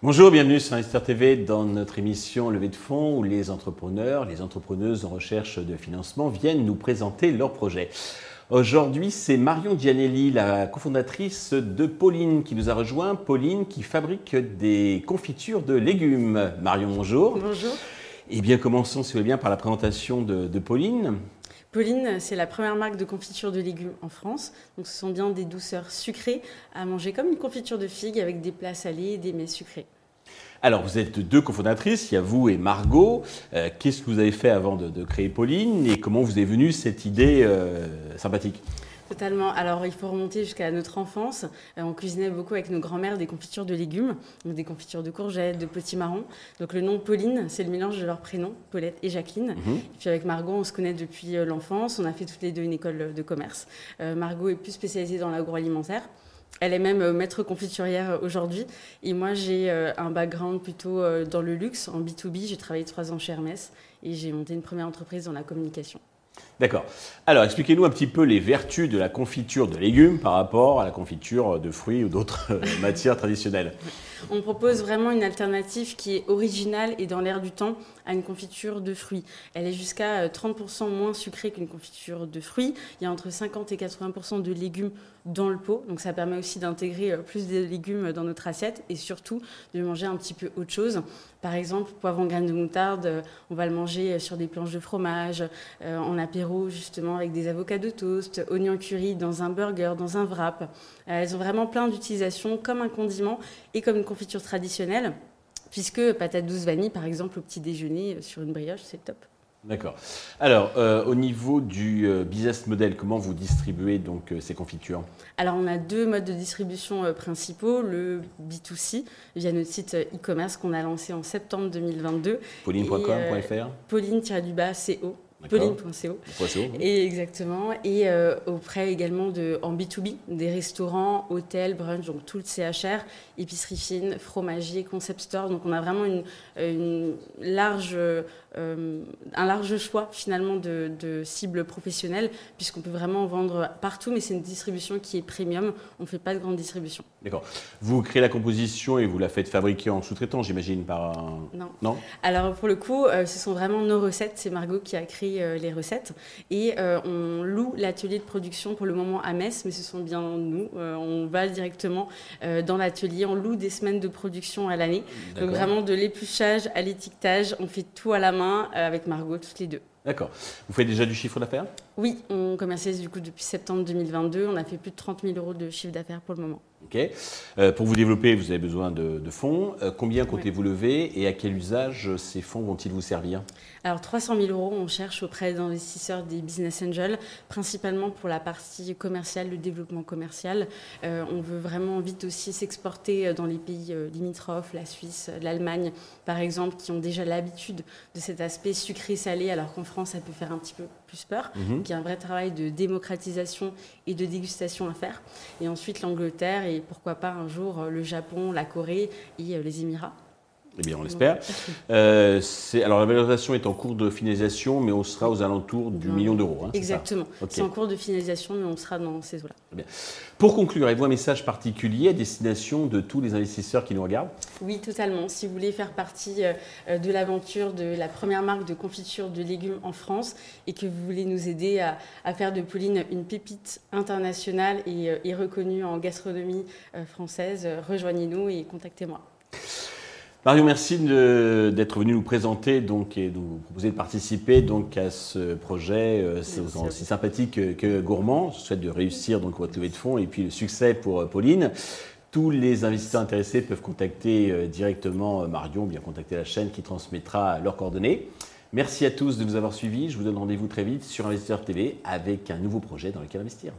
Bonjour, bienvenue sur Investor TV dans notre émission Levée de fonds où les entrepreneurs, les entrepreneuses en recherche de financement viennent nous présenter leurs projets. Aujourd'hui, c'est Marion Gianelli, la cofondatrice de Pauline, qui nous a rejoint. Pauline qui fabrique des confitures de légumes. Marion, bonjour. Bonjour. Eh bien, commençons, si vous voulez bien, par la présentation de, de Pauline. Pauline, c'est la première marque de confiture de légumes en France. Donc, ce sont bien des douceurs sucrées à manger comme une confiture de figues avec des plats salés et des mets sucrés. Alors, vous êtes deux cofondatrices, il y a vous et Margot. Euh, qu'est-ce que vous avez fait avant de, créer Pauline et comment vous est venue cette idée euh, sympathique? Totalement. Alors, il faut remonter jusqu'à notre enfance. Euh, on cuisinait beaucoup avec nos grands-mères des confitures de légumes, donc des confitures de courgettes, de petits marrons. Donc, le nom Pauline, c'est le mélange de leurs prénoms, Paulette et Jacqueline. Mhm. Et puis, avec Margot, on se connaît depuis l'enfance. On a fait toutes les deux une école de commerce. Margot est plus spécialisée dans l'agroalimentaire. Elle est même euh, maître confiturière euh, aujourd'hui. Et moi, j'ai euh, un background plutôt dans le luxe, en B2B. J'ai travaillé trois ans chez Hermès et j'ai monté une première entreprise dans la communication. D'accord. Alors, expliquez-nous un petit peu les vertus de la confiture de légumes par rapport à la confiture de fruits ou d'autres matières traditionnelles. On propose vraiment une alternative qui est originale et dans l'air du temps à une confiture de fruits. Elle est jusqu'à 30% moins sucrée qu'une confiture de fruits. Il y a entre 50 et 80% de légumes dans le pot. Donc ça permet aussi d'intégrer euh, plus de légumes dans notre assiette et surtout de manger un petit peu autre chose. Par exemple, poivron graines de moutarde, euh, on va le manger euh, sur des planches de fromage, en apéro justement avec des avocats de toast, oignons curry dans un burger, dans un wrap. elles ont vraiment plein d'utilisations comme un condiment et comme une confiture traditionnelle, puisque patate douce vanille par exemple au petit déjeuner sur une brioche, c'est top. D'accord. Alors, euh, au niveau du euh, business model, comment vous distribuez donc euh, ces confitures? Alors, on a deux modes de distribution principaux. Le B2C, via notre site e-commerce qu'on a lancé en septembre 2022. Pauline.com.fr Pauline-co. Et exactement. Et auprès également de, en B2B, des restaurants, hôtels, brunch, donc tout le CHR, épicerie fine, fromager, concept store. Donc on a vraiment une, une large euh, un large choix finalement de, cibles professionnelles, puisqu'on peut vraiment vendre partout, mais c'est une distribution qui est premium. On ne fait pas de grande distribution. D'accord. Vous créez la composition et vous la faites fabriquer en sous-traitant, j'imagine, par un... Non. Non? Alors pour le coup, euh, ce sont vraiment nos recettes. C'est Margot qui a créé euh, les recettes. Et on loue l'atelier de production pour le moment à Metz, mais ce sont bien nous. on va directement dans l'atelier. On loue des semaines de production à l'année. Donc vraiment de l'épluchage à l'étiquetage, on fait tout à la main euh, avec Margot, toutes les deux. D'accord. Vous faites déjà du chiffre d'affaires? Oui, on commercialise du coup depuis septembre 2022. On a fait plus de 30 000 euros de chiffre d'affaires pour le moment. Ok. Euh, pour vous développer, vous avez besoin de, fonds. Euh, combien comptez-vous lever et à quel usage ces fonds vont-ils vous servir? Alors 300 000 euros, on cherche auprès d'investisseurs des business angels, principalement pour la partie commerciale, le développement commercial. Euh, on veut vraiment vite aussi s'exporter dans les pays limitrophes, la Suisse, l'Allemagne par exemple, qui ont déjà l'habitude de cet aspect sucré-salé, alors qu'en France, ça peut faire un petit peu plus peur. Mhm. Il y a un vrai travail de démocratisation et de dégustation à faire. Et ensuite l'Angleterre et pourquoi pas un jour euh, le Japon, la Corée et euh, les Émirats. Eh bien, on l'espère. Euh, alors, la valorisation est en cours de finalisation, mais on sera aux alentours du million d'euros. Hein, Exactement. C'est en cours de finalisation, mais on sera dans ces eaux-là. Pour conclure, avez-vous un message particulier à destination de tous les investisseurs qui nous regardent? Oui, totalement. Si vous voulez faire partie euh, de l'aventure de la première marque de confiture de légumes en France et que vous voulez nous aider à, faire de Pauline une pépite internationale et, euh, reconnue en gastronomie française, rejoignez-nous et contactez-moi. Mario, merci d'être venu nous présenter donc, et de nous proposer de participer donc, à ce projet euh, aussi sympathique que, gourmand. Je souhaite de réussir donc, votre levée de fonds et puis le succès pour euh, Pauline. Tous les investisseurs intéressés peuvent contacter euh, directement Marion, bien contacter la chaîne qui transmettra leurs coordonnées. Merci à tous de nous avoir suivis. Je vous donne rendez-vous très vite sur Investisseur TV avec un nouveau projet dans lequel investir.